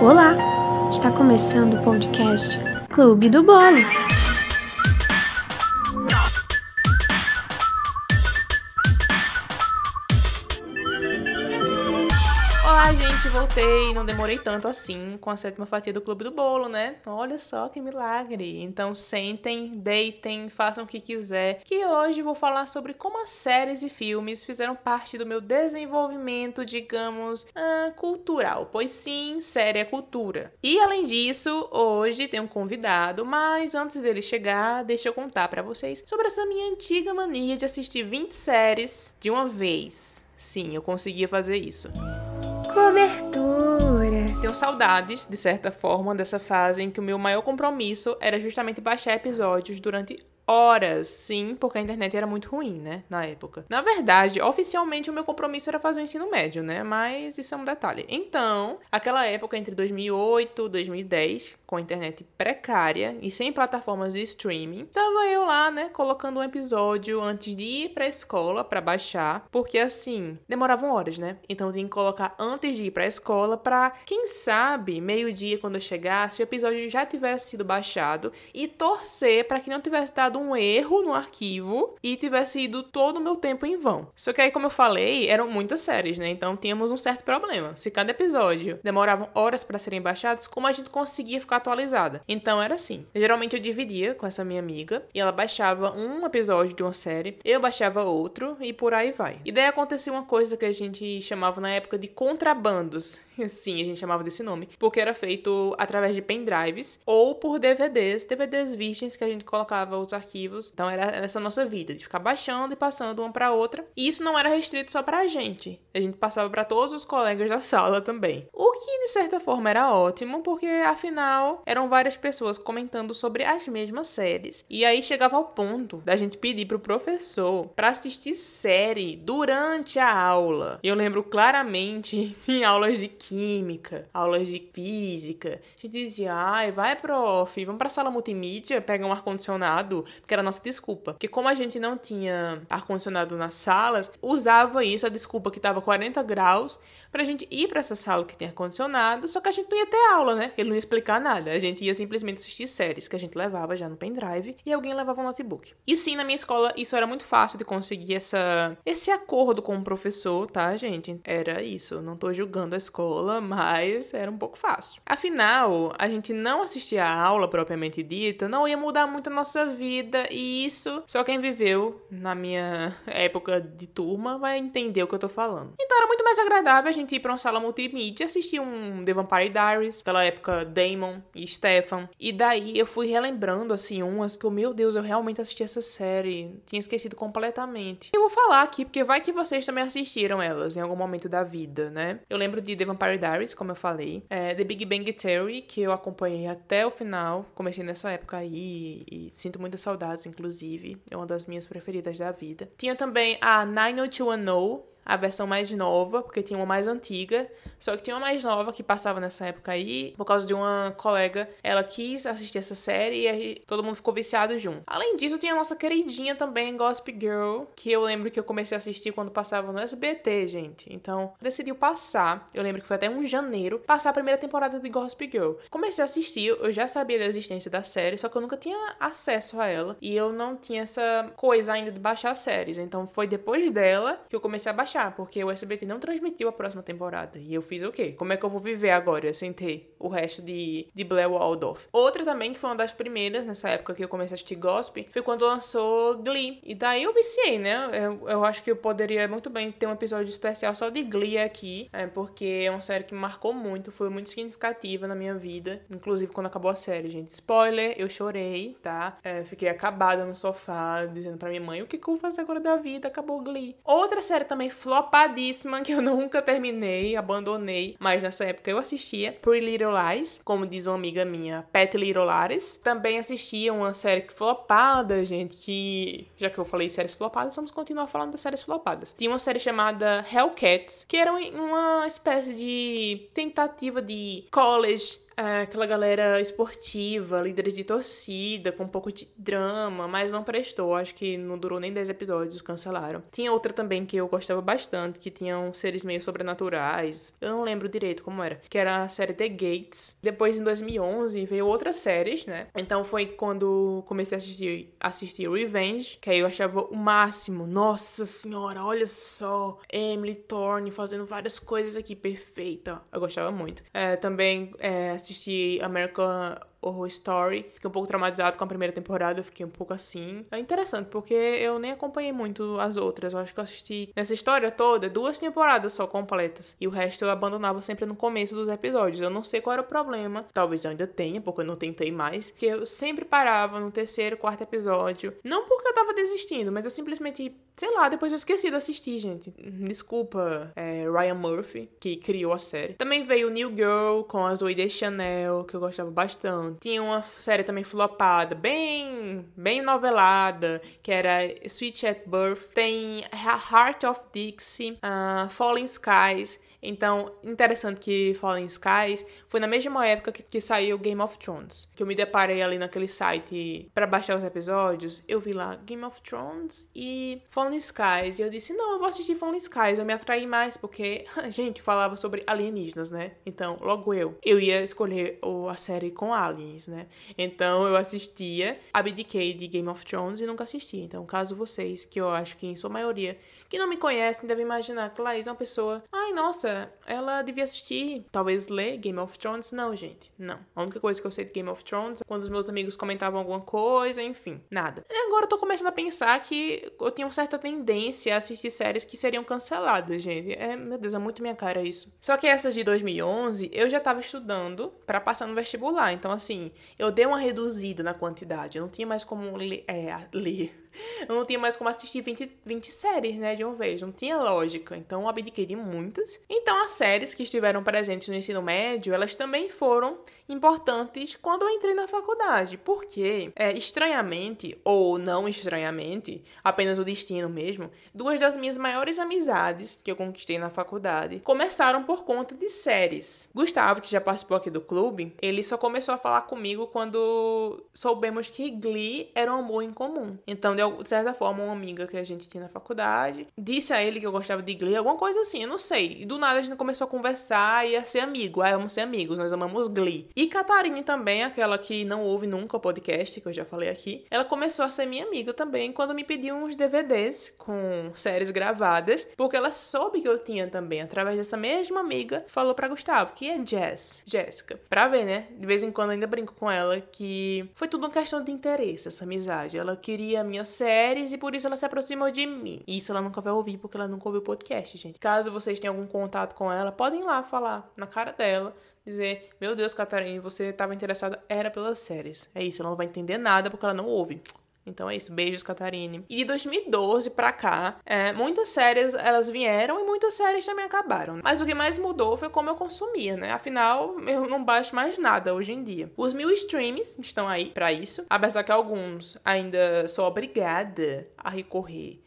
Olá! Está começando o podcast Clube do Bolo. Voltei. Não demorei tanto assim com a sétima fatia do Clube do Bolo, né? Olha só que milagre. Então sentem, deitem, façam o que quiser. Que hoje vou falar sobre como as séries e filmes fizeram parte do meu desenvolvimento, digamos, ah, cultural. Pois sim, série é cultura. E além disso, hoje tem um convidado, mas antes dele chegar, deixa eu contar para vocês sobre essa minha antiga mania de assistir 20 séries de uma vez. Sim, eu conseguia fazer isso. Cobertura. Tenho saudades, de certa forma, dessa fase em que o meu maior compromisso era justamente baixar episódios durante horas, sim, porque a internet era muito ruim, né, na época. Na verdade, oficialmente o meu compromisso era fazer o ensino médio, né, mas isso é um detalhe. Então, aquela época entre 2008 e 2010, com a internet precária e sem plataformas de streaming, tava eu lá, né, colocando um episódio antes de ir pra escola para baixar, porque assim, demoravam horas, né? Então eu tinha que colocar antes de ir pra escola pra, quem sabe, meio-dia quando eu chegasse, o episódio já tivesse sido baixado e torcer para que não tivesse dado um erro no arquivo e tivesse ido todo o meu tempo em vão. Só que aí, como eu falei, eram muitas séries, né? Então tínhamos um certo problema. Se cada episódio demoravam horas para serem baixados, como a gente conseguia ficar atualizada? Então era assim. Geralmente eu dividia com essa minha amiga e ela baixava um episódio de uma série, eu baixava outro e por aí vai. E daí acontecia uma coisa que a gente chamava na época de contrabandos. Sim, a gente chamava desse nome, porque era feito através de pendrives ou por DVDs, DVDs virgens que a gente colocava os arquivos. Então era essa nossa vida de ficar baixando e passando uma para outra. E isso não era restrito só pra gente. A gente passava para todos os colegas da sala também. O que de certa forma era ótimo, porque afinal eram várias pessoas comentando sobre as mesmas séries. E aí chegava ao ponto da gente pedir pro professor para assistir série durante a aula. E eu lembro claramente em aulas de química, aulas de física. A gente dizia, ai, vai, prof, vamos pra sala multimídia, pega um ar-condicionado, porque era a nossa desculpa. Porque como a gente não tinha ar-condicionado nas salas, usava isso, a desculpa que tava 40 graus, pra gente ir pra essa sala que tem ar-condicionado, só que a gente não ia ter aula, né? Ele não ia explicar nada. A gente ia simplesmente assistir séries que a gente levava já no pendrive e alguém levava um notebook. E sim, na minha escola, isso era muito fácil de conseguir essa, esse acordo com o professor, tá, gente? Era isso. Não tô julgando a escola, mas era um pouco fácil. Afinal, a gente não assistir a aula propriamente dita não ia mudar muito a nossa vida e isso só quem viveu na minha época de turma vai entender o que eu tô falando. Então era muito mais agradável a gente ir pra uma sala multimídia e assistir um The Vampire Diaries, naquela época Damon e Stefan. E daí eu fui relembrando, assim, umas que, eu, meu Deus, eu realmente assisti essa série. Tinha esquecido completamente. Eu vou falar aqui, porque vai que vocês também assistiram elas em algum momento da vida, né? Eu lembro de The Vampire Diaries, como eu falei. É, The Big Bang Theory, que eu acompanhei até o final. Comecei nessa época aí e sinto muitas saudades, inclusive. É uma das minhas preferidas da vida. Tinha também a 90210, a versão mais nova, porque tinha uma mais antiga. Só que tinha uma mais nova que passava nessa época aí, por causa de uma colega. Ela quis assistir essa série e todo mundo ficou viciado junto. Além disso, tinha a nossa queridinha também, Gossip Girl, que eu lembro que eu comecei a assistir quando passava no SBT, gente. Então, decidiu passar. Eu lembro que foi até um janeiro passar a primeira temporada de Gossip Girl. Comecei a assistir, eu já sabia da existência da série, só que eu nunca tinha acesso a ela e eu não tinha essa coisa ainda de baixar séries. Então, foi depois dela que eu comecei a baixar porque o SBT não transmitiu a próxima temporada. E eu fiz o quê? Como é que eu vou viver agora sem ter o resto de, de Blair Waldorf? Outra também, que foi uma das primeiras nessa época que eu comecei a assistir Gospel, foi quando lançou Glee. E daí eu viciei, né? Eu, eu acho que eu poderia muito bem ter um episódio especial só de Glee aqui, é, porque é uma série que me marcou muito, foi muito significativa na minha vida. Inclusive quando acabou a série, gente. Spoiler, eu chorei, tá? É, fiquei acabada no sofá, dizendo pra minha mãe: o que, que eu vou fazer agora da vida? Acabou Glee. Outra série também flopadíssima que eu nunca terminei, abandonei, mas nessa época eu assistia Pretty Little Lies, como diz uma amiga minha, Pet Little Lies. Também assistia uma série que flopada, gente, que já que eu falei séries flopadas, vamos continuar falando das séries flopadas. Tinha uma série chamada Hellcats, que era uma espécie de tentativa de college aquela galera esportiva, líderes de torcida, com um pouco de drama, mas não prestou. Acho que não durou nem 10 episódios, cancelaram. Tinha outra também que eu gostava bastante, que tinham seres meio sobrenaturais. Eu não lembro direito como era. Que era a série The Gates. Depois, em 2011, veio outras séries, né? Então foi quando comecei a assistir, assistir Revenge, que aí eu achava o máximo. Nossa senhora, olha só. Emily Thorne fazendo várias coisas aqui, perfeita. Eu gostava muito. É, também é, assisti to see America Horror Story. Fiquei um pouco traumatizado com a primeira temporada, eu fiquei um pouco assim. É interessante, porque eu nem acompanhei muito as outras. Eu acho que eu assisti nessa história toda duas temporadas só completas. E o resto eu abandonava sempre no começo dos episódios. Eu não sei qual era o problema. Talvez eu ainda tenha, porque eu não tentei mais. Que eu sempre parava no terceiro, quarto episódio. Não porque eu tava desistindo, mas eu simplesmente, sei lá, depois eu esqueci de assistir, gente. Desculpa, é, Ryan Murphy, que criou a série. Também veio New Girl com a Zoe Deschanel, que eu gostava bastante. Tinha uma série também flopada, bem, bem novelada, que era Sweet at Birth. Tem Heart of Dixie, uh, Falling Skies. Então, interessante que Fallen Skies foi na mesma época que, que saiu Game of Thrones. Que eu me deparei ali naquele site para baixar os episódios. Eu vi lá Game of Thrones e Fallen Skies. E eu disse, não, eu vou assistir Fallen Skies. Eu me atraí mais porque, gente, falava sobre alienígenas, né? Então, logo eu. Eu ia escolher a série com aliens, né? Então, eu assistia, abdiquei de Game of Thrones e nunca assisti. Então, caso vocês, que eu acho que em sua maioria, que não me conhecem, devem imaginar que Laís é uma pessoa, ai, nossa, ela devia assistir, talvez ler Game of Thrones. Não, gente, não. A única coisa que eu sei de Game of Thrones é quando os meus amigos comentavam alguma coisa, enfim, nada. E agora eu tô começando a pensar que eu tinha uma certa tendência a assistir séries que seriam canceladas, gente. É, meu Deus, é muito minha cara isso. Só que essas de 2011, eu já tava estudando para passar no vestibular. Então, assim, eu dei uma reduzida na quantidade. Eu não tinha mais como ler, é, ler eu não tinha mais como assistir 20, 20 séries, né, de uma vez. Não tinha lógica. Então, eu abdiquei de muitas. Então, as séries que estiveram presentes no ensino médio, elas também foram importantes quando eu entrei na faculdade. Porque, é, estranhamente, ou não estranhamente, apenas o destino mesmo, duas das minhas maiores amizades que eu conquistei na faculdade começaram por conta de séries. Gustavo, que já participou aqui do clube, ele só começou a falar comigo quando soubemos que Glee era um amor em comum. Então, de certa forma, uma amiga que a gente tinha na faculdade disse a ele que eu gostava de Glee, alguma coisa assim, eu não sei. E do nada a gente começou a conversar e a ser amigo. Ah, vamos ser amigos, nós amamos Glee. E Catarine também, aquela que não ouve nunca o podcast, que eu já falei aqui, ela começou a ser minha amiga também quando me pediu uns DVDs com séries gravadas, porque ela soube que eu tinha também, através dessa mesma amiga, falou para Gustavo, que é Jess, Jéssica. Pra ver, né? De vez em quando ainda brinco com ela que foi tudo uma questão de interesse, essa amizade. Ela queria minhas séries e por isso ela se aproximou de mim. Isso ela nunca vai ouvir porque ela nunca ouviu o podcast, gente. Caso vocês tenham algum contato com ela, podem ir lá falar na cara dela dizer: Meu Deus, Catarina, você estava interessada, era pelas séries. É isso, ela não vai entender nada porque ela não ouve. Então é isso, beijos, Catarine. E de 2012 pra cá, é, muitas séries elas vieram e muitas séries também acabaram. Mas o que mais mudou foi como eu consumia, né? Afinal, eu não baixo mais nada hoje em dia. Os mil streams estão aí para isso, apesar que alguns ainda sou obrigada a recorrer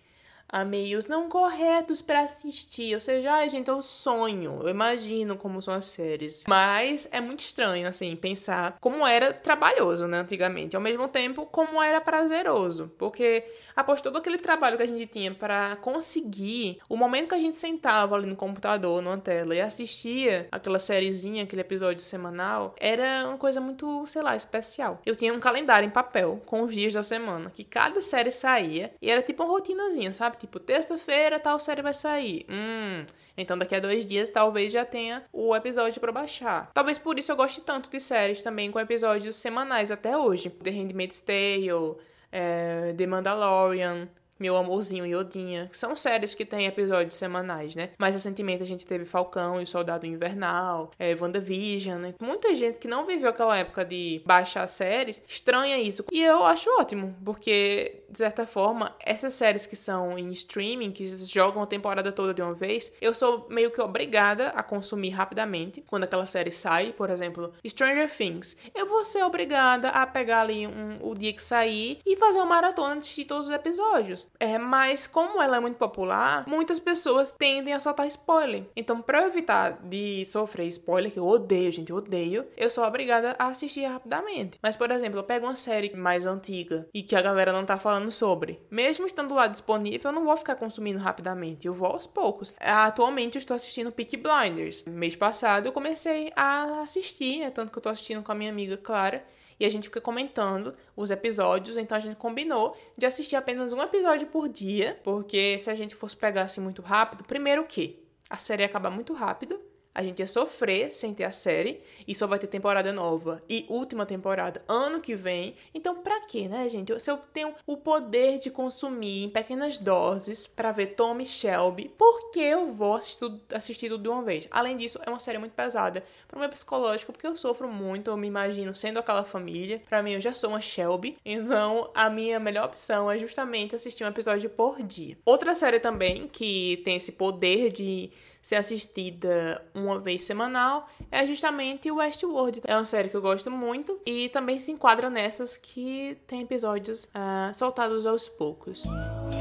a meios não corretos para assistir. Ou seja, ai, gente, é o sonho. Eu imagino como são as séries. Mas é muito estranho, assim, pensar como era trabalhoso, né, antigamente. Ao mesmo tempo, como era prazeroso. Porque após todo aquele trabalho que a gente tinha para conseguir, o momento que a gente sentava ali no computador, numa tela, e assistia aquela sériezinha, aquele episódio semanal, era uma coisa muito, sei lá, especial. Eu tinha um calendário em papel com os dias da semana, que cada série saía, e era tipo uma rotinazinha, sabe? Tipo, terça-feira tal série vai sair. Hum. Então daqui a dois dias talvez já tenha o episódio para baixar. Talvez por isso eu goste tanto de séries também com episódios semanais até hoje. The Handmaid's Tale, é, The Mandalorian, meu Amorzinho e Odinha, que são séries que têm episódios semanais, né? Mais recentemente a gente teve Falcão e o Soldado Invernal, é, WandaVision, né? Muita gente que não viveu aquela época de baixar séries estranha isso. E eu acho ótimo, porque, de certa forma, essas séries que são em streaming, que jogam a temporada toda de uma vez, eu sou meio que obrigada a consumir rapidamente quando aquela série sai, por exemplo, Stranger Things. Eu vou ser obrigada a pegar ali um, o dia que sair e fazer uma maratona de todos os episódios. É, mas como ela é muito popular, muitas pessoas tendem a soltar spoiler. Então, eu evitar de sofrer spoiler, que eu odeio, gente, eu odeio, eu sou obrigada a assistir rapidamente. Mas, por exemplo, eu pego uma série mais antiga e que a galera não tá falando sobre. Mesmo estando lá disponível, eu não vou ficar consumindo rapidamente. Eu vou aos poucos. Atualmente, eu estou assistindo Peaky Blinders. Mês passado, eu comecei a assistir, é tanto que eu tô assistindo com a minha amiga Clara e a gente fica comentando os episódios, então a gente combinou de assistir apenas um episódio por dia, porque se a gente fosse pegar assim muito rápido, primeiro que a série acaba muito rápido, a gente ia sofrer sem ter a série e só vai ter temporada nova e última temporada ano que vem. Então, pra quê, né, gente? Se eu tenho o poder de consumir em pequenas doses para ver Tom e Shelby, por que eu vou assistir, assistir tudo de uma vez? Além disso, é uma série muito pesada pro meu psicológico, porque eu sofro muito, eu me imagino sendo aquela família. Para mim, eu já sou uma Shelby, então a minha melhor opção é justamente assistir um episódio por dia. Outra série também que tem esse poder de ser assistida uma vez semanal é justamente o Westworld. É uma série que eu gosto muito e também se enquadra nessas que tem episódios uh, soltados aos poucos.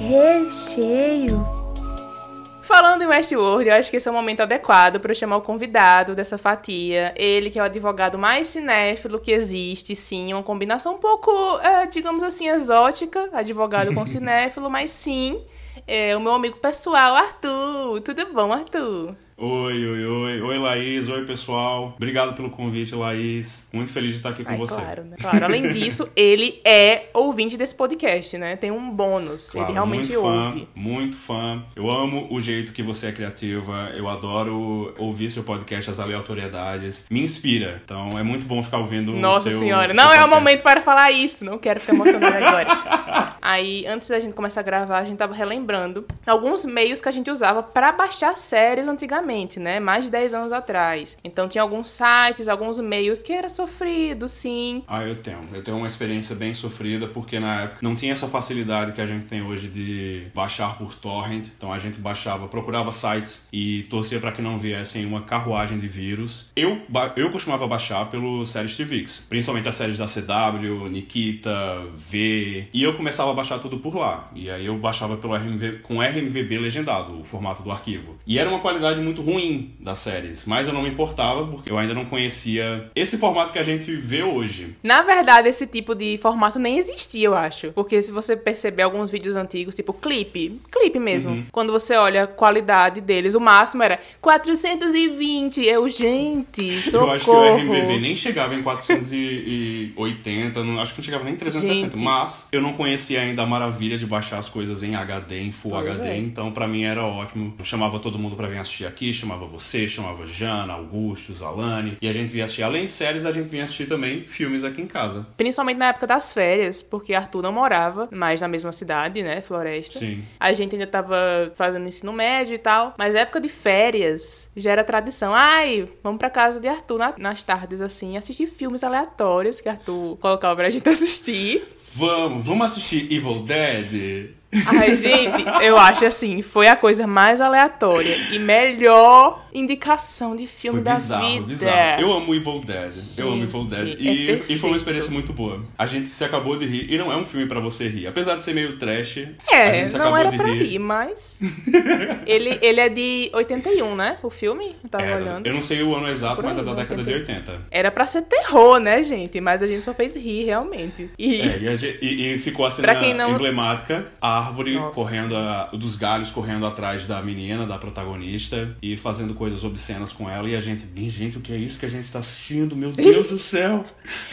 Recheio. Falando em Westworld, eu acho que esse é o momento adequado para eu chamar o convidado dessa fatia. Ele que é o advogado mais cinéfilo que existe, sim, uma combinação um pouco, uh, digamos assim, exótica, advogado com cinéfilo, mas sim, é o meu amigo pessoal, Arthur. Tudo bom, Arthur? Oi, oi, oi. Oi, Laís. Oi, pessoal. Obrigado pelo convite, Laís. Muito feliz de estar aqui com Ai, você. Claro, né? Claro. Além disso, ele é ouvinte desse podcast, né? Tem um bônus. Claro, ele realmente muito fã, ouve. Muito fã. Eu amo o jeito que você é criativa. Eu adoro ouvir seu podcast, as aleatoriedades. Me inspira. Então é muito bom ficar ouvindo Nossa o seu senhora. seu Não é o momento para falar isso. Não quero ficar emocionada agora. Aí, antes da gente começar a gravar, a gente tava relembrando alguns meios que a gente usava para baixar séries antigamente, né? Mais de 10 anos atrás. Então tinha alguns sites, alguns meios que era sofrido, sim. Ah, eu tenho. Eu tenho uma experiência bem sofrida, porque na época não tinha essa facilidade que a gente tem hoje de baixar por torrent. Então a gente baixava, procurava sites e torcia para que não viessem uma carruagem de vírus. Eu, eu costumava baixar pelo séries TVX, principalmente as séries da CW, Nikita, V. E eu começava a baixar tudo por lá. E aí eu baixava pelo RMV, com RMVB legendado, o formato do arquivo. E era uma qualidade muito ruim das séries, mas eu não me importava porque eu ainda não conhecia esse formato que a gente vê hoje. Na verdade, esse tipo de formato nem existia, eu acho. Porque se você perceber alguns vídeos antigos, tipo clipe, clipe mesmo, Uhum. quando você olha a qualidade deles, o máximo era 420. Eu, gente, socorro. Eu acho que o RMVB nem chegava em 480, não, acho que não chegava nem em 360. Gente. Mas eu não conhecia ainda a maravilha de baixar as coisas em HD, em Full Pois HD, é. então pra mim era ótimo. Eu chamava todo mundo pra vir assistir aqui, chamava você, chamava Jana, Augusto, Zalane, e a gente vinha assistir. Além de séries, a gente vinha assistir também filmes aqui em casa. Principalmente na época das férias, porque Arthur não morava mais na mesma cidade, né? Floresta. Sim. A gente ainda tava fazendo ensino médio e tal. Mas época de férias já era tradição. Ai, vamos pra casa de Arthur na- nas tardes, assim, assistir filmes aleatórios que Arthur colocava pra gente assistir. Vamos, vamos assistir Evil Dead? Ai, gente, eu acho assim, foi a coisa mais aleatória e melhor indicação de filme Foi da bizarro, vida. bizarro. Eu amo Evil Dead. eu amo Evil Dead. Gente, E, é e foi uma experiência muito boa. A gente se acabou de rir. E não é um filme pra você rir. Apesar de ser meio trash, a É, gente se não era de pra rir. rir, mas. ele, ele é de 81, né? O filme? Eu tava Era. olhando. Eu não sei o ano exato, mas é da década de 80. 80. Era pra ser terror, né, gente? Mas a gente só fez rir, realmente. E. É, e, gente- e- e ficou a cena não- emblemática, a árvore Nossa. correndo, a- dos galhos correndo atrás da menina, da protagonista, e fazendo coisas obscenas com ela, e a gente, "Ih, gente, o que é isso que a gente tá assistindo? Meu Deus do céu!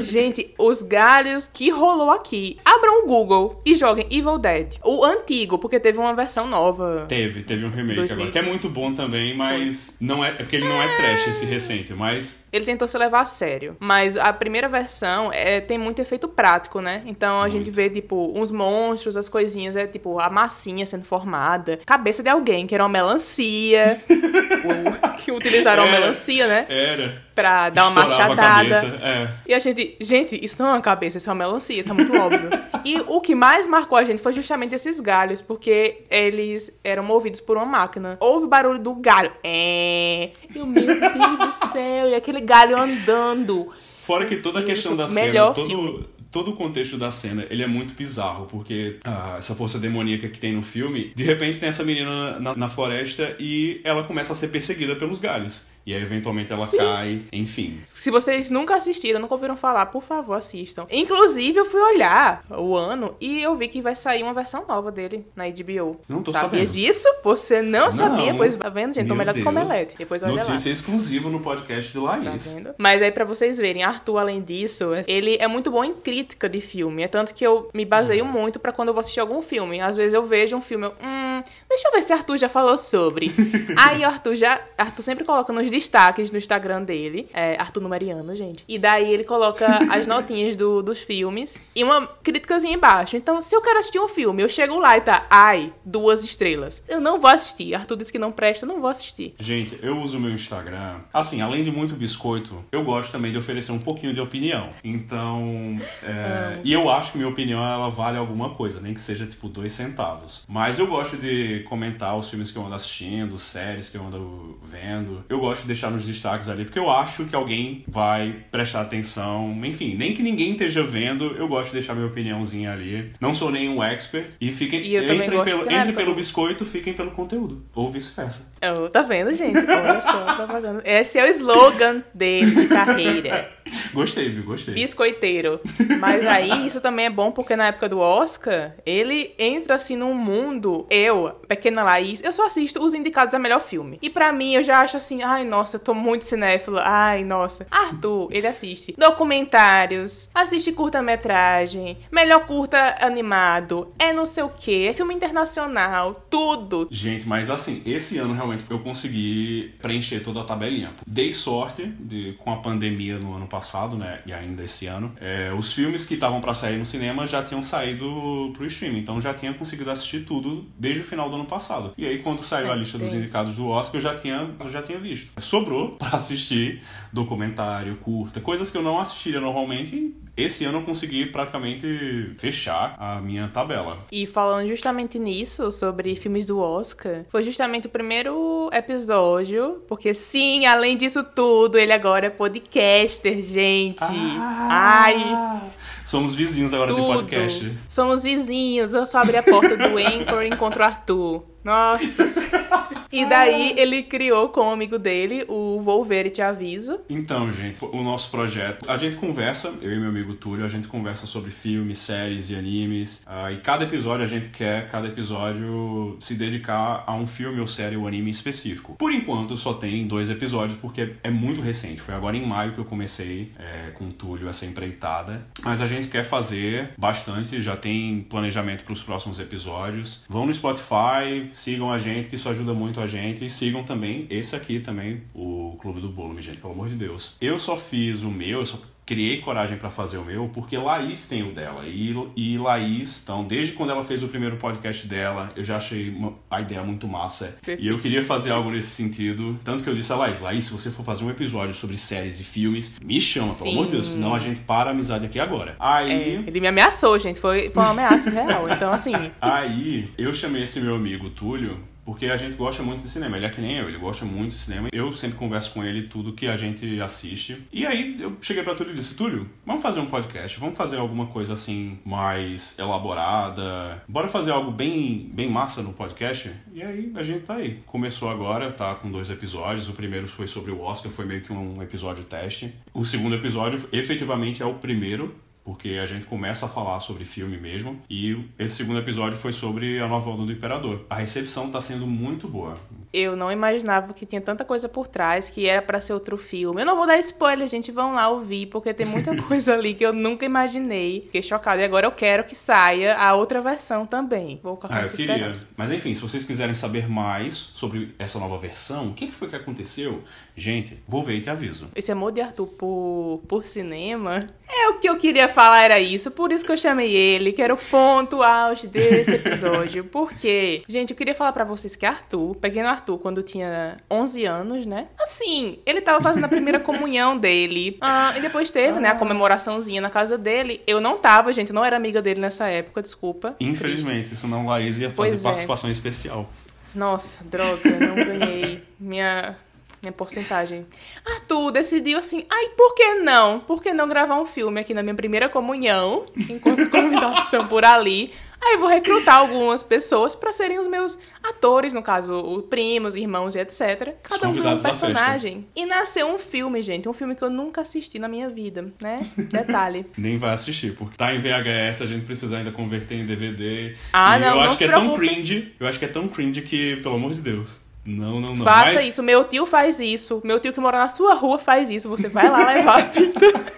Gente, os galhos que rolou aqui. Abram o Google e joguem Evil Dead. O antigo, porque teve uma versão nova. Teve, teve um remake 2000. agora, que é muito bom também, mas não é, é porque ele não é trash esse recente, mas Ele tentou se levar a sério. Mas a primeira versão é, tem muito efeito prático, né? Então a gente Muito. vê, tipo, uns monstros, as coisinhas, é tipo a massinha sendo formada, cabeça de alguém, que era uma melancia. o, que utilizaram a É. melancia, né? era. Pra dar uma Estourava machadada. é. E a gente, gente, isso não é uma cabeça, isso é uma melancia, tá muito óbvio. E o que mais marcou a gente foi justamente esses galhos, porque eles eram movidos por uma máquina. Houve barulho do galho. É. E o meu Deus do céu, e aquele galho andando. Fora que toda a Isso, questão da melhor cena, todo, filme. Todo o contexto da cena, ele é muito bizarro, porque ah, essa força demoníaca que tem no filme, de repente tem essa menina na, na floresta e ela começa a ser perseguida pelos galhos. E aí, eventualmente, ela Sim. cai, enfim. Se vocês nunca assistiram, nunca ouviram falar, por favor, assistam. Inclusive, eu fui olhar o ano e eu vi que vai sair uma versão nova dele na HBO. Não tô sabia sabendo. disso? Você não, sabia? Não. Pois tá vendo, gente? Tô melhor do que o Deus. Omelete. Depois olha lá. Notícia exclusiva no podcast de Tá Laís. vendo? Mas aí, pra vocês verem, Arthur, além disso, ele é muito bom em crítica de filme. É tanto que eu me baseio muito pra quando eu vou assistir algum filme. Às vezes eu vejo um filme, eu, hum, deixa eu ver se Arthur já falou sobre. aí Arthur já. Arthur sempre coloca nos destaques no Instagram dele. É, Arthur Numeriano, gente. E daí ele coloca as notinhas do- dos filmes e uma críticazinha embaixo. Então, se eu quero assistir um filme, eu chego lá e tá, ai, duas estrelas. Eu não vou assistir. Arthur disse que não presta, eu não vou assistir. Gente, eu uso o meu Instagram. Assim, além de muito biscoito, eu gosto também de oferecer um pouquinho de opinião. Então. é, E eu acho que minha opinião ela vale alguma coisa, nem que seja tipo dois centavos. Mas eu gosto de comentar os filmes que eu ando assistindo, séries que eu ando vendo. Eu gosto de deixar nos destaques ali, porque eu acho que alguém vai prestar atenção. Enfim, nem que ninguém esteja vendo, eu gosto de deixar minha opiniãozinha ali. Não sou nenhum expert. E fiquem. E entrem pelo, entrem pelo biscoito, fiquem pelo conteúdo. Ou vice-versa. Oh, tá vendo, gente? Olha só, a propaganda. Esse é o slogan dele de carreira. Gostei, viu? Gostei. Biscoiteiro. Mas aí, isso também é bom porque na época do Oscar, ele entra assim num mundo. Eu, pequena Laís, eu só assisto os indicados a melhor filme. E pra mim, eu já acho assim, ai, nossa, eu tô muito cinéfilo. Ai, nossa. Arthur, ele assiste documentários, assiste curta-metragem, melhor curta animado, é não sei o quê, é filme internacional, tudo. Gente, mas assim, esse ano realmente eu consegui preencher toda a tabelinha. Dei sorte de, com a pandemia no ano passado, né? E ainda esse ano. é, os filmes que estavam pra sair no cinema já tinham saído pro streaming. Então já tinha conseguido assistir tudo desde o final do ano passado. E aí, quando saiu a lista dos indicados do Oscar, eu já tinha, eu já tinha visto. Sobrou pra assistir documentário, curta, coisas que eu não assistiria normalmente. E esse ano eu consegui praticamente fechar a minha tabela. E falando justamente nisso, sobre filmes do Oscar, foi justamente o primeiro episódio, porque sim, além disso tudo, ele agora é podcaster, gente. Ai, Ah! Somos vizinhos agora de tudo. podcast. Somos vizinhos, eu só abri a porta do Anchor e encontro o Arthur. Nossa. E daí ele criou com o amigo dele o Vou Ver e Te Aviso. Então, gente, o nosso projeto, a gente conversa, eu e meu amigo Túlio, a gente conversa sobre filmes, séries e animes. ah, e cada episódio a gente quer, cada episódio, se dedicar a um filme ou série ou anime específico. Por enquanto, só tem dois episódios, porque é muito recente. Foi agora em maio que eu comecei é, com o Túlio essa empreitada. Mas a gente quer fazer bastante, já tem planejamento para os próximos episódios. Vão no Spotify, sigam a gente, que isso ajuda muito a gente. E sigam também esse aqui também, o Clube do Bolo, gente, pelo amor de Deus. Eu só fiz o meu, eu só criei coragem pra fazer o meu porque Laís tem o dela. E, e Laís, então, desde quando ela fez o primeiro podcast dela, eu já achei uma- a ideia muito massa. E eu queria fazer algo nesse sentido. Tanto que eu disse a Laís, Laís, se você for fazer um episódio sobre séries e filmes, me chama, pelo amor de Deus, Sim. senão a gente para a amizade aqui agora. É, Aí. ele me ameaçou, gente. Foi, foi uma ameaça real. Então, assim, Aí eu chamei esse meu amigo Túlio, porque a gente gosta muito de cinema. Ele é que nem eu, ele gosta muito de cinema. Eu sempre converso com ele tudo que a gente assiste. E aí eu cheguei pra Túlio e disse: Túlio, vamos fazer um podcast, vamos fazer alguma coisa assim mais elaborada. Bora fazer algo bem, bem massa no podcast? E aí a gente tá aí. Começou agora, tá com dois episódios. O primeiro foi sobre o Oscar, foi meio que um episódio teste. O segundo episódio efetivamente é o primeiro porque a gente começa a falar sobre filme mesmo. E esse segundo episódio foi sobre a nova onda do Imperador. A recepção tá sendo muito boa. eu não imaginava que tinha tanta coisa por trás, que era pra ser outro filme. Eu não vou dar spoiler, gente, vão lá ouvir, porque tem muita coisa ali que eu nunca imaginei. Fiquei chocada. E agora eu quero que saia a outra versão também. Vou colocar Ah, eu queria. esperança. Mas enfim, se vocês quiserem saber mais sobre essa nova versão, o que foi que aconteceu, gente, vou ver e te aviso. Esse amor de Arthur por, por cinema é o que eu queria falar, era isso. Por isso que eu chamei ele, que era o ponto auge desse episódio. Porque, gente, eu queria falar pra vocês que Arthur, pequeno Arthur, quando tinha 11 anos, né? Assim, ele tava fazendo a primeira comunhão dele. Ah, e depois teve, né, a comemoraçãozinha na casa dele. Eu não tava, gente, não era amiga dele nessa época, desculpa. Infelizmente, senão Laís ia fazer Pois é. participação especial. Nossa, droga, não ganhei minha minha porcentagem. Arthur decidiu assim, ai, por que não? Por que não gravar um filme aqui na minha primeira comunhão, enquanto os convidados estão por ali? Aí eu vou recrutar algumas pessoas pra serem os meus atores, no caso, os primos, irmãos e etc. Cada um tem um personagem. E nasceu um filme, gente. Um filme que eu nunca assisti na minha vida, né? Detalhe. Nem vai assistir, porque tá em VHS, a gente precisa ainda converter em DVD. Ah, E não, eu não acho se que é tão cringe, eu acho que é tão cringe que, pelo amor de Deus. Não, não, não. Faça Mas- isso. Meu tio faz isso. Meu tio que mora na sua rua faz isso. Você vai lá levar a fita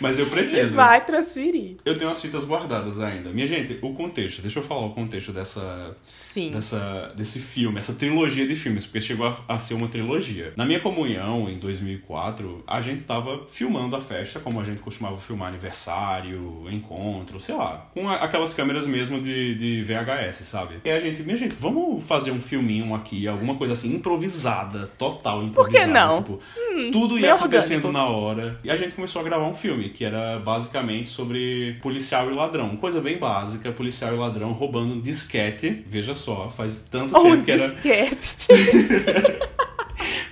Mas eu e pretendo. vai transferir. Eu tenho as fitas guardadas ainda. Minha gente, o contexto, deixa eu falar o contexto dessa, Sim. dessa, desse filme, essa trilogia de filmes, porque chegou a, a ser uma trilogia. Na minha comunhão, em 2004, a gente tava filmando a festa, como a gente costumava filmar aniversário, encontro, sei lá, com a- aquelas câmeras mesmo de, de VHS, sabe? E a gente, minha gente, vamos fazer um filminho aqui, alguma coisa assim, improvisada, total Por que improvisada. não? Tipo, tudo meio ia acontecendo orgânico. na hora. E a gente começou a gravar um filme, que era basicamente sobre policial e ladrão. Coisa bem básica, policial e ladrão roubando um disquete. Veja só, faz tanto um tempo que era. disquete.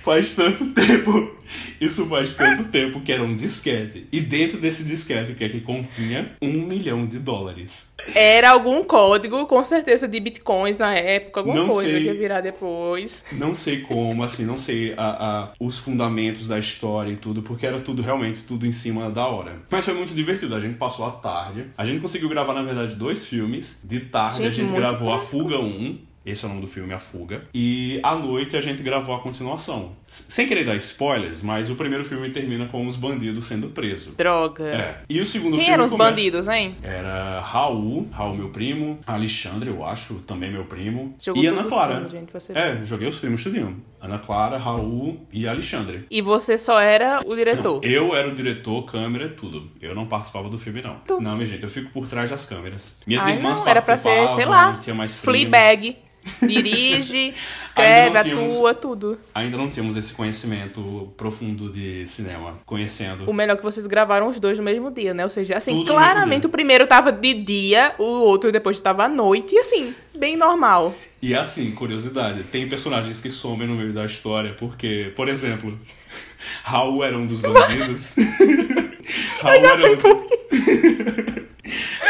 Faz tanto tempo. Isso faz tanto tempo que era um disquete. E dentro desse disquete, o que é que continha? Um milhão de dólares. Era algum código, com certeza, de bitcoins na época. Alguma Não coisa sei. que ia virar depois. Não sei como, assim, não sei a, a- os fundamentos da história e tudo, porque era tudo realmente tudo em cima da hora. Mas foi muito divertido, a gente passou a tarde. A gente conseguiu gravar, na verdade, dois filmes. De tarde a Gente, gente muito gravou A. Fuga 1. Esse é o nome do filme, A Fuga. E à noite a gente gravou a continuação. Sem querer dar spoilers, mas o primeiro filme termina com os bandidos sendo presos. Droga. É. E o segundo Quem filme eram os começa- bandidos, hein? Era Raul, Raul meu primo, Alexandre, eu acho, também meu primo. Jogou e Ana Clara. primos, gente, você é, joguei os primos tudinho. Ana Clara, Raul e Alexandre. E você só era o diretor. Eu era o diretor, câmera, tudo. Eu não participava do filme, não. Tu- Não, minha gente, eu fico por trás das câmeras. Minhas Ai, irmãs não, era pra ser, participavam, sei lá, tinha mais. Fleabag. Dirige, escreve, tínhamos- atua, tudo. Ainda não tínhamos esse conhecimento profundo de cinema, conhecendo. O melhor é que vocês gravaram os dois no mesmo dia, né? Ou seja, assim, Tudo claramente o primeiro tava de dia, o outro depois tava à noite, e assim, bem normal. E assim, curiosidade, tem personagens que somem no meio da história, porque, por exemplo, Raul era um dos bandidos. Raul Eu já sei um- por quê.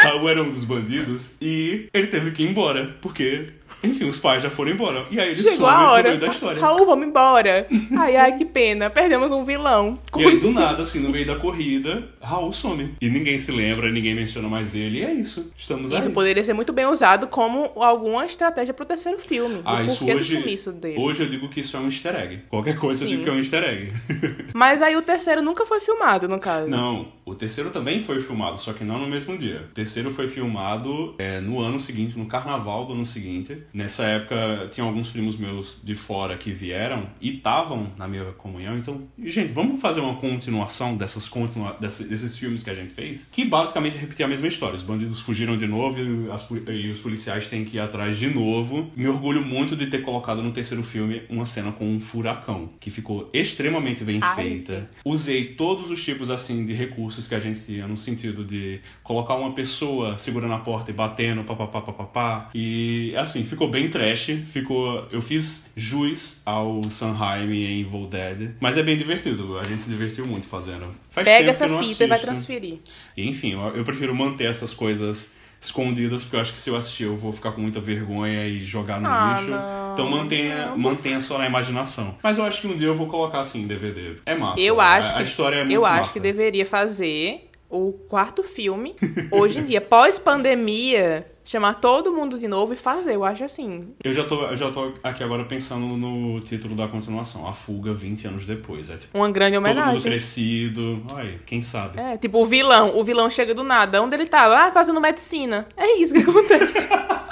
Raul era um dos bandidos e ele teve que ir embora, porque, enfim, os pais já foram embora. E aí ele Chegou a no hora. meio da história. Raul, vamos embora. Ai, ai, que pena. Perdemos um vilão. E aí, do nada, assim, no meio da corrida, Raul some. E ninguém se lembra, ninguém menciona mais ele. E é isso. Estamos Isso aí. poderia ser muito bem usado como alguma estratégia pro terceiro filme. Ah, isso hoje, hoje eu digo que isso é um easter egg. Qualquer coisa eu Sim. digo que é um easter egg. Mas aí o terceiro nunca foi filmado, no caso. Não, o terceiro também foi filmado, só que não no mesmo dia. O terceiro foi filmado é, no ano seguinte, no carnaval do ano seguinte. Nessa época, tinha alguns primos meus de fora que vieram e estavam na minha comunhão. Então, gente, vamos fazer uma continuação dessas continua dessas- desses filmes que a gente fez, que basicamente repetir a mesma história. Os bandidos fugiram de novo e, as e os policiais têm que ir atrás de novo. Me orgulho muito de ter colocado no terceiro filme uma cena com um furacão, que ficou extremamente bem Ai, feita. Usei todos os tipos assim de recursos que a gente tinha no sentido de colocar uma pessoa segurando a porta e batendo, papapá, papapá. E assim, ficou bem trash. Ficou. Eu fiz jus ao Sanheim em Evil Dead. Mas é bem divertido. A gente se divertiu muito fazendo. Faz Pega essa fita e vai assisto. transferir. Enfim, eu, eu prefiro manter essas coisas escondidas, porque eu acho que se eu assistir eu vou ficar com muita vergonha e jogar no Ah, lixo. não. Então mantenha, Não. mantenha só na imaginação. Mas eu acho que um dia eu vou colocar assim em DVD. É massa. Eu a, acho a que, história é muito eu acho massa. que deveria fazer o quarto filme hoje em dia, pós-pandemia, chamar todo mundo de novo e fazer. Eu acho assim. Eu já tô, eu já tô aqui agora pensando no título da continuação, A Fuga 20 anos depois. É tipo, Uma grande todo mundo homenagem. crescido. Ai, quem sabe? É, tipo, o vilão. O vilão chega do nada. Onde ele tava? Ah, fazendo medicina. É isso que acontece.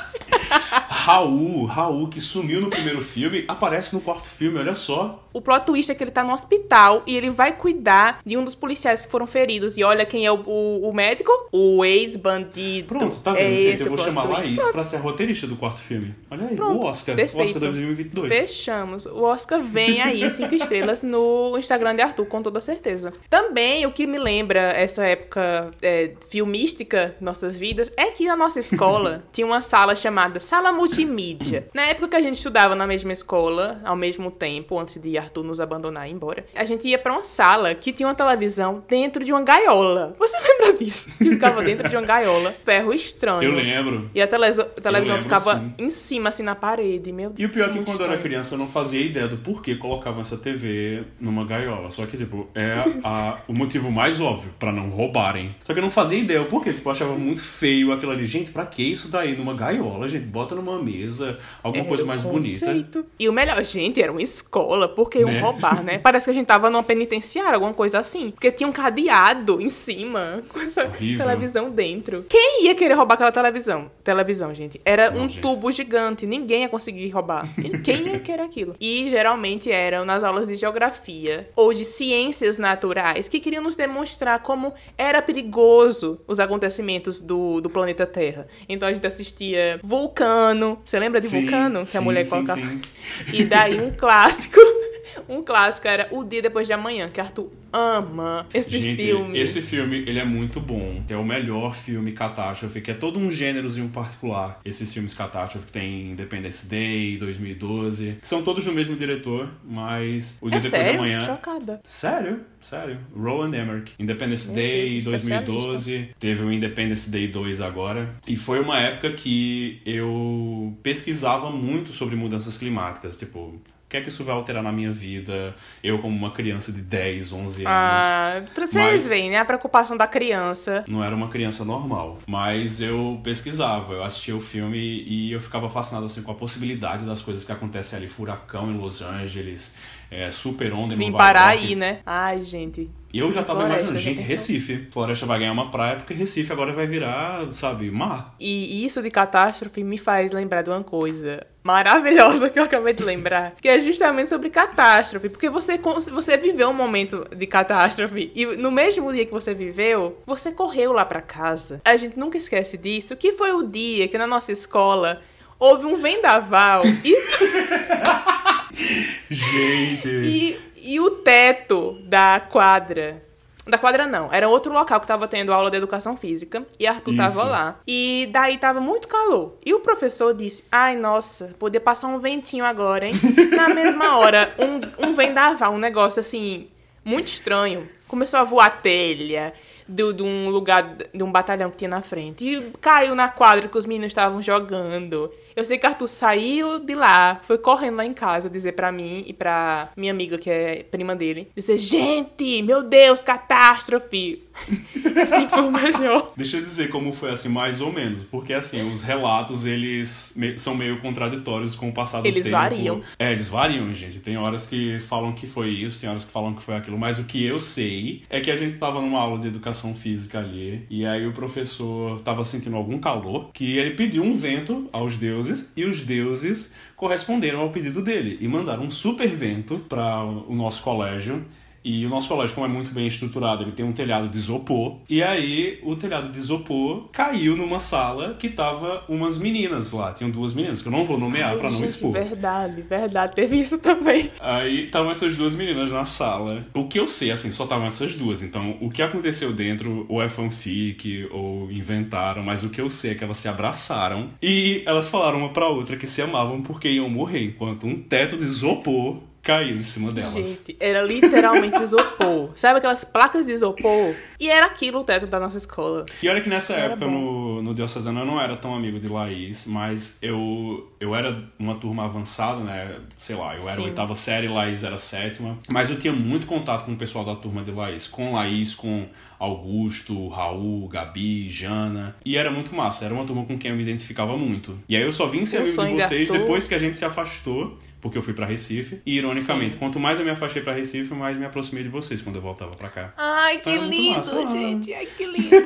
Raul, Raul, que sumiu no primeiro filme, aparece no quarto filme, olha só. O plot twist é que ele tá no hospital e ele vai cuidar de um dos policiais que foram feridos. E olha quem é o, o, o médico? O ex-bandido. Pronto, tá é vendo? gente? esse Eu vou chamar twist. Laís pra ser roteirista do quarto filme. Olha aí, Pronto, o Oscar. perfeito. O Oscar 2022. Fechamos. O Oscar vem aí, cinco estrelas, no Instagram de Arthur, com toda certeza. Também, o que me lembra essa época é, filmística, nossas vidas, é que na nossa escola tinha uma sala chamada Sala multimídia. Na época que a gente estudava na mesma escola, ao mesmo tempo, antes de Arthur nos abandonar e ir embora, a gente ia pra uma sala que tinha uma televisão dentro de uma gaiola. Você lembra disso? Que ficava dentro de uma gaiola, ferro estranho. Eu lembro. E a teleso- a televisão lembro, ficava sim. em cima, assim, na parede. Meu E o pior é que quando eu era estranho. criança eu não fazia ideia do porquê colocavam essa TV numa gaiola. Só que, tipo, é a- o motivo mais óbvio pra não roubarem. Só que eu não fazia ideia o porquê. Tipo, eu achava muito feio aquilo ali. Gente, pra que isso daí numa gaiola, gente? Bota numa mesa, alguma Era coisa mais bonita. E o melhor, gente, era uma escola, porque iam Né? roubar, né? Parece que a gente tava numa penitenciária, alguma coisa assim. Porque tinha um cadeado em cima, com essa Horrível. televisão dentro. Quem ia querer roubar aquela televisão? Televisão, gente. Era Não, um gente. tubo gigante, ninguém ia conseguir roubar. Quem ia querer aquilo? E geralmente eram nas aulas de geografia ou de ciências naturais que queriam nos demonstrar como era perigoso os acontecimentos do, do planeta Terra. Então a gente assistia Vulcano. Você lembra de Sim, Vulcano? Que a sim, mulher sim, sim. E daí um clássico. Um clássico era O Dia Depois de Amanhã, que Arthur ama esse Gente, filme. esse filme, ele é muito bom. É o melhor filme catástrofe, que é todo um gênerozinho particular. Esses filmes catástrofe que tem Independence Day, 2012, que são todos do mesmo diretor, mas O Dia É Depois sério? de Amanhã... Chocada. Sério, sério. Roland Emmerich. Independence Meu Day Deus, 2012. Teve o Independence Day 2 agora. E foi uma época que eu pesquisava muito sobre mudanças climáticas. Tipo, que é que isso vai alterar na minha vida? Eu, como uma criança de 10, 11 anos. Ah, pra vocês verem, né? A preocupação da criança. Não era uma criança normal, mas eu pesquisava, eu assistia o filme e eu ficava fascinado assim com a possibilidade das coisas que acontecem ali, furacão em Los Angeles, é, super onda em Vim Nova parar York. aí, né? Ai, gente. E eu já tava Floresta, imaginando, gente? Recife. Floresta vai ganhar uma praia porque Recife agora vai virar, sabe, mar. E isso de catástrofe me faz lembrar de uma coisa maravilhosa que eu acabei de lembrar, que é justamente sobre catástrofe, porque você você viveu um momento de catástrofe e no mesmo dia que você viveu, você correu lá pra casa. A gente nunca esquece disso, que foi o dia que na nossa escola houve um vendaval e Gente. E, e o teto da quadra. Da quadra não, era outro local que tava tendo aula de educação física e Arthur tava Isso. lá. E daí tava muito calor. E o professor disse: Ai, nossa, poder passar um ventinho agora, hein? Na mesma hora, um, um vendaval, um negócio assim, muito estranho. Começou a voar telha do- de um lugar, de um batalhão que tinha na frente. E caiu na quadra que os meninos estavam jogando. Eu sei que Arthur saiu de lá, foi correndo lá em casa dizer pra mim e pra minha amiga, que é prima dele, dizer: Gente, meu Deus, catástrofe! assim foi o melhor. Deixa eu dizer como foi assim, mais ou menos. Porque assim, os relatos, eles me- são meio contraditórios com o passar do Eles tempo. variam. É, eles variam, gente. Tem horas que falam que foi isso, tem horas que falam que foi aquilo. Mas o que eu sei é que a gente tava numa aula de educação física ali. E aí o professor tava sentindo algum calor. Que ele pediu um vento aos deuses. E os deuses corresponderam ao pedido dele. E mandaram um super vento para o nosso colégio. E o nosso colégio, como é muito bem estruturado, ele tem um telhado de isopor. E aí, o telhado de isopor caiu numa sala que tava umas meninas lá. Tinham duas meninas, que eu não vou nomear pra não expor. Verdade, verdade, teve isso também. Aí estavam essas duas meninas na sala. O que eu sei, assim, só estavam essas duas. Então, o que aconteceu dentro, ou é fanfic, ou inventaram, mas o que eu sei é que elas se abraçaram e elas falaram uma pra outra que se amavam porque iam morrer, enquanto um teto de isopor caiu em cima delas. Gente, era literalmente isopor. Sabe aquelas placas de isopor? E era aquilo o teto da nossa escola. E olha que nessa Era época bom. no, no Diocesano eu não era tão amigo de Laís, mas eu, eu era uma turma avançada, né? Sei lá, eu era Sim. oitava série, Laís era sétima. Mas eu tinha muito contato com o pessoal da turma de Laís. Com Laís, com Augusto, Raul, Gabi, Jana. E era muito massa, era uma turma com quem eu me identificava muito. E aí eu só vim ser O amigo de vocês Arthur. depois que a gente se afastou, porque eu fui pra Recife. E ironicamente, quanto mais eu me afastei pra Recife, mais me aproximei de vocês quando eu voltava pra cá. Ai, que Ah, muito lindo, massa. gente. Ai, que lindo.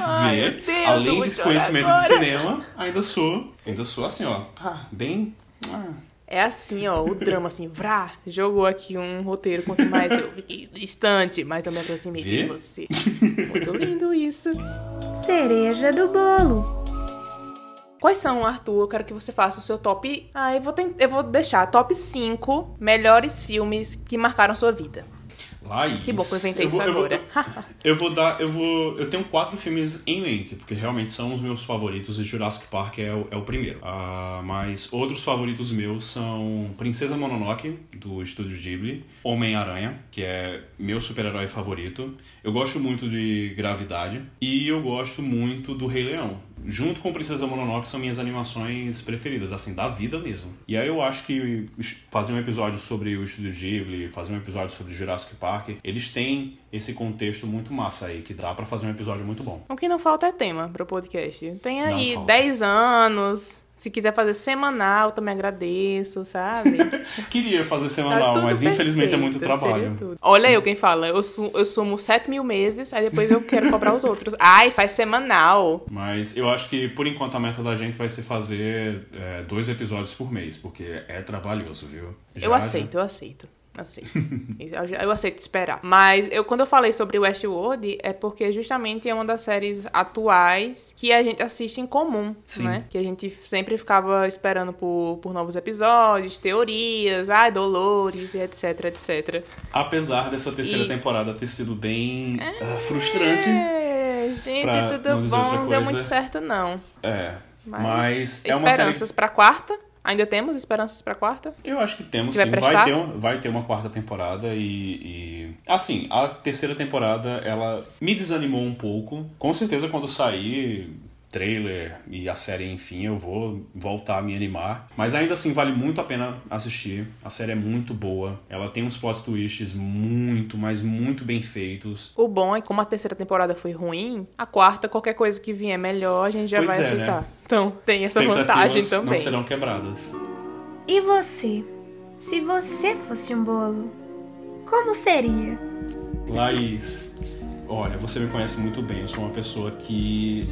Ai, ver, Deus, além desse conhecimento de agora. cinema, ainda sou, ainda sou assim, ó, pá, bem, ah, É assim, ó, o drama, assim, vrá, jogou aqui um roteiro. Quanto mais eu fiquei distante, mais eu me aproximei de Vê? você. Muito lindo isso. Cereja do bolo. Quais são, Arthur? Eu quero que você faça o seu top. Ah, eu vou, tent... eu vou deixar top 5 melhores filmes que marcaram sua vida. Laís. Que bom que eu inventei eu vou, isso eu vou- agora. Eu vou dar, eu vou, eu tenho quatro filmes em mente, porque realmente são os meus favoritos e Jurassic Park é o, é o primeiro. Ah, mas outros favoritos meus são Princesa Mononoke, do estúdio Ghibli, Homem-Aranha, que é meu super-herói favorito. Eu gosto muito de Gravidade e eu gosto muito do Rei Leão. Junto com Princesa Mononoke são minhas animações preferidas, assim, da vida mesmo. E aí eu acho que fazer um episódio sobre o estúdio Ghibli, fazer um episódio sobre Jurassic Park, eles têm esse contexto muito massa aí, que dá pra fazer um episódio muito bom. O que não falta é tema pro podcast. Tem aí falta. 10 anos. Se quiser fazer semanal, também agradeço, sabe? Queria fazer Tá semanal, mas infelizmente é perfeito, muito trabalho. Olha eu quem fala, eu, su eu sumo 7 mil meses, aí depois eu quero cobrar os outros. Ai, faz semanal. Mas eu acho que por enquanto a meta da gente vai ser fazer é, dois episódios por mês, porque é trabalhoso, viu? Já- eu aceito, eu aceito. Aceito. eu, aceito esperar. Mas eu, quando eu falei sobre Westworld, é porque justamente é uma das séries atuais que a gente assiste em comum, Sim. né? Que a gente sempre ficava esperando por, por novos episódios, teorias, ai, dolores e etc, etc. Apesar dessa terceira E- temporada ter sido bem ah, frustrante. É, gente, Pra tudo não bom, não deu muito certo, não. É. Mas, Mas, é uma série. esperanças pra quarta. Ainda temos esperanças pra quarta? Eu acho que temos Que vai sim. prestar? Vai ter, um- vai ter uma quarta temporada e, e- Assim, a terceira temporada, ela me desanimou um pouco. Com certeza, quando sair trailer e a série, enfim, eu vou voltar a me animar. Mas ainda assim, vale muito a pena assistir. A série é muito boa. Ela tem uns plot twists muito, mas muito bem feitos. O bom é que como a terceira temporada foi ruim, a quarta, qualquer coisa que vier melhor, a gente já Pois vai é, aceitar. né? Então, tem essa vantagem não também. serão quebradas. E você? Se você fosse um bolo, como seria? Laís, olha, você me conhece muito bem. Eu sou uma pessoa que.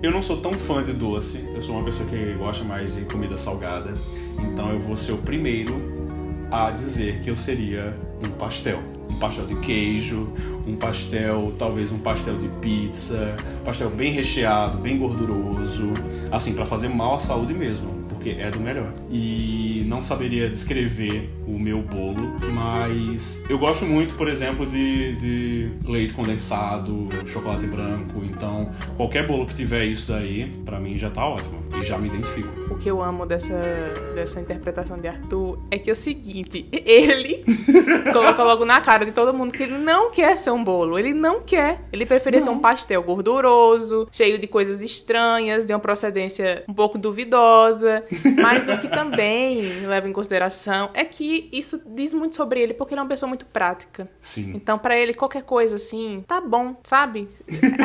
Eu não sou tão fã de doce, eu sou uma pessoa que gosta mais de comida salgada. Então eu vou ser o primeiro a dizer que eu seria um pastel. Um pastel de queijo, um pastel, talvez um pastel de pizza, pastel bem recheado, bem gorduroso, assim, pra fazer mal à saúde mesmo, porque é do melhor. E não saberia descrever o meu bolo, mas eu gosto muito, por exemplo, de, de leite condensado, chocolate branco, então qualquer bolo que tiver isso daí, pra mim já tá ótimo e já me identifico. O que eu amo dessa, dessa interpretação de Arthur é que é o seguinte, ele coloca logo na cara de todo mundo que ele não quer ser um bolo, ele não quer. Ele preferia ser um pastel gorduroso, cheio de coisas estranhas, de uma procedência um pouco duvidosa. Mas o que também leva em consideração é que isso diz muito sobre ele, porque ele é uma pessoa muito prática. Sim. Então, pra ele, qualquer coisa assim, tá bom, sabe?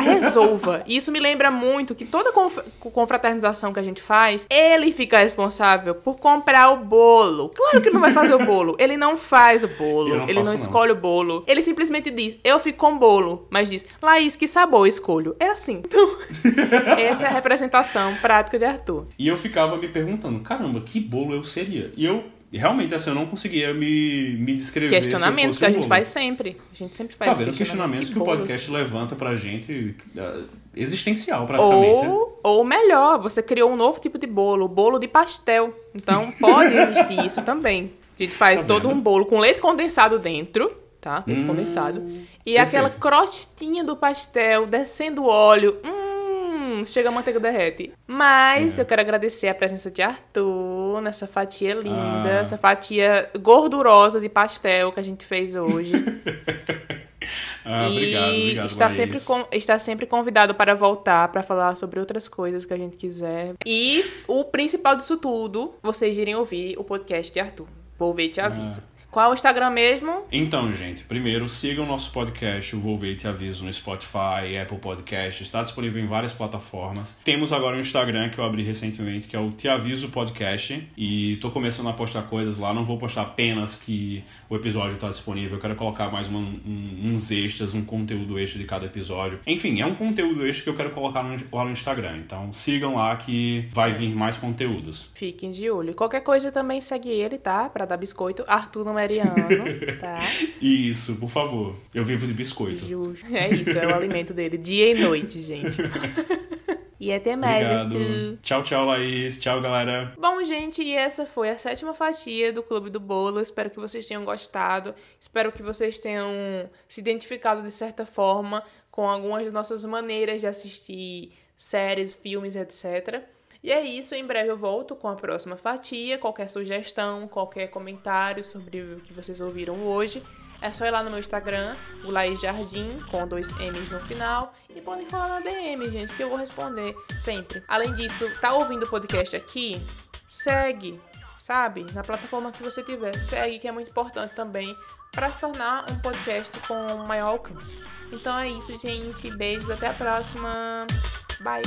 Resolva. E isso me lembra muito que toda conf- confraternização que a gente faz, ele fica responsável por comprar o bolo. Claro que ele não vai fazer o bolo. Ele não faz o bolo. Não ele não. escolhe o bolo. Ele simplesmente diz, eu fico com bolo. Mas diz, Laís, que sabor eu escolho? É assim. Então, essa é a representação prática de Arthur. E eu ficava me perguntando, caramba, que bolo eu seria? E eu, realmente, assim, eu não conseguia me, me descrever Questionamentos que a gente faz sempre. A gente sempre faz Tá vendo? Questionamentos que o bolos? podcast levanta pra gente, é, existencial, praticamente. Ou, ou melhor, você criou um novo tipo de bolo, o bolo de pastel. Então pode existir isso também. A gente faz Tá todo um bolo com leite condensado dentro, tá? Leite Hum, condensado. E perfeito. aquela crostinha do pastel descendo óleo. Hum, chega a manteiga derrete. Mas É. eu quero agradecer a presença de Arthur nessa fatia linda, Ah. essa fatia gordurosa de pastel que a gente fez hoje. Ah, obrigado, e obrigado, está Laís. sempre, con- está sempre convidado para voltar, para falar sobre outras coisas que a gente quiser. E o principal disso tudo, vocês irem ouvir o podcast de Arthur. Vou ver e te aviso. Qual é o Instagram mesmo? Então, gente, primeiro sigam o nosso podcast, o Vou Ver e Te Aviso, no Spotify, Apple Podcast, está disponível em várias plataformas. Temos agora um Instagram que eu abri recentemente, que é o Te Aviso Podcast, e tô começando a postar coisas lá, não vou postar apenas que o episódio está disponível, eu quero colocar mais uma- um- uns extras, um conteúdo extra de cada episódio. Enfim, é um conteúdo extra que eu quero colocar no- lá no Instagram, então sigam lá que vai vir mais conteúdos. Fiquem de olho. Qualquer coisa também segue ele, tá? Pra dar biscoito. Arthur Tá? Isso, por favor. Eu vivo de biscoito. Justo. É isso, é o alimento dele. Dia e noite, gente. E até mais. Obrigado. Tchau, tchau, Laís. Tchau, galera. Bom, gente, e essa foi a sétima fatia do Clube do Bolo. Espero que vocês tenham gostado. Espero que vocês tenham se identificado de certa forma com algumas das nossas maneiras de assistir séries, filmes, etc. E é isso, em breve eu volto com a próxima fatia. Qualquer sugestão, qualquer comentário sobre o que vocês ouviram hoje, é só ir lá no meu Instagram, o Laís Jardim, com dois M's no final. E podem falar na DM, gente, que eu vou responder sempre. Além disso, tá ouvindo o podcast aqui? Segue, sabe? Na plataforma que você tiver. Segue, que é muito importante também para se tornar um podcast com maior alcance. Então é isso, gente. Beijos, até a próxima. Bye.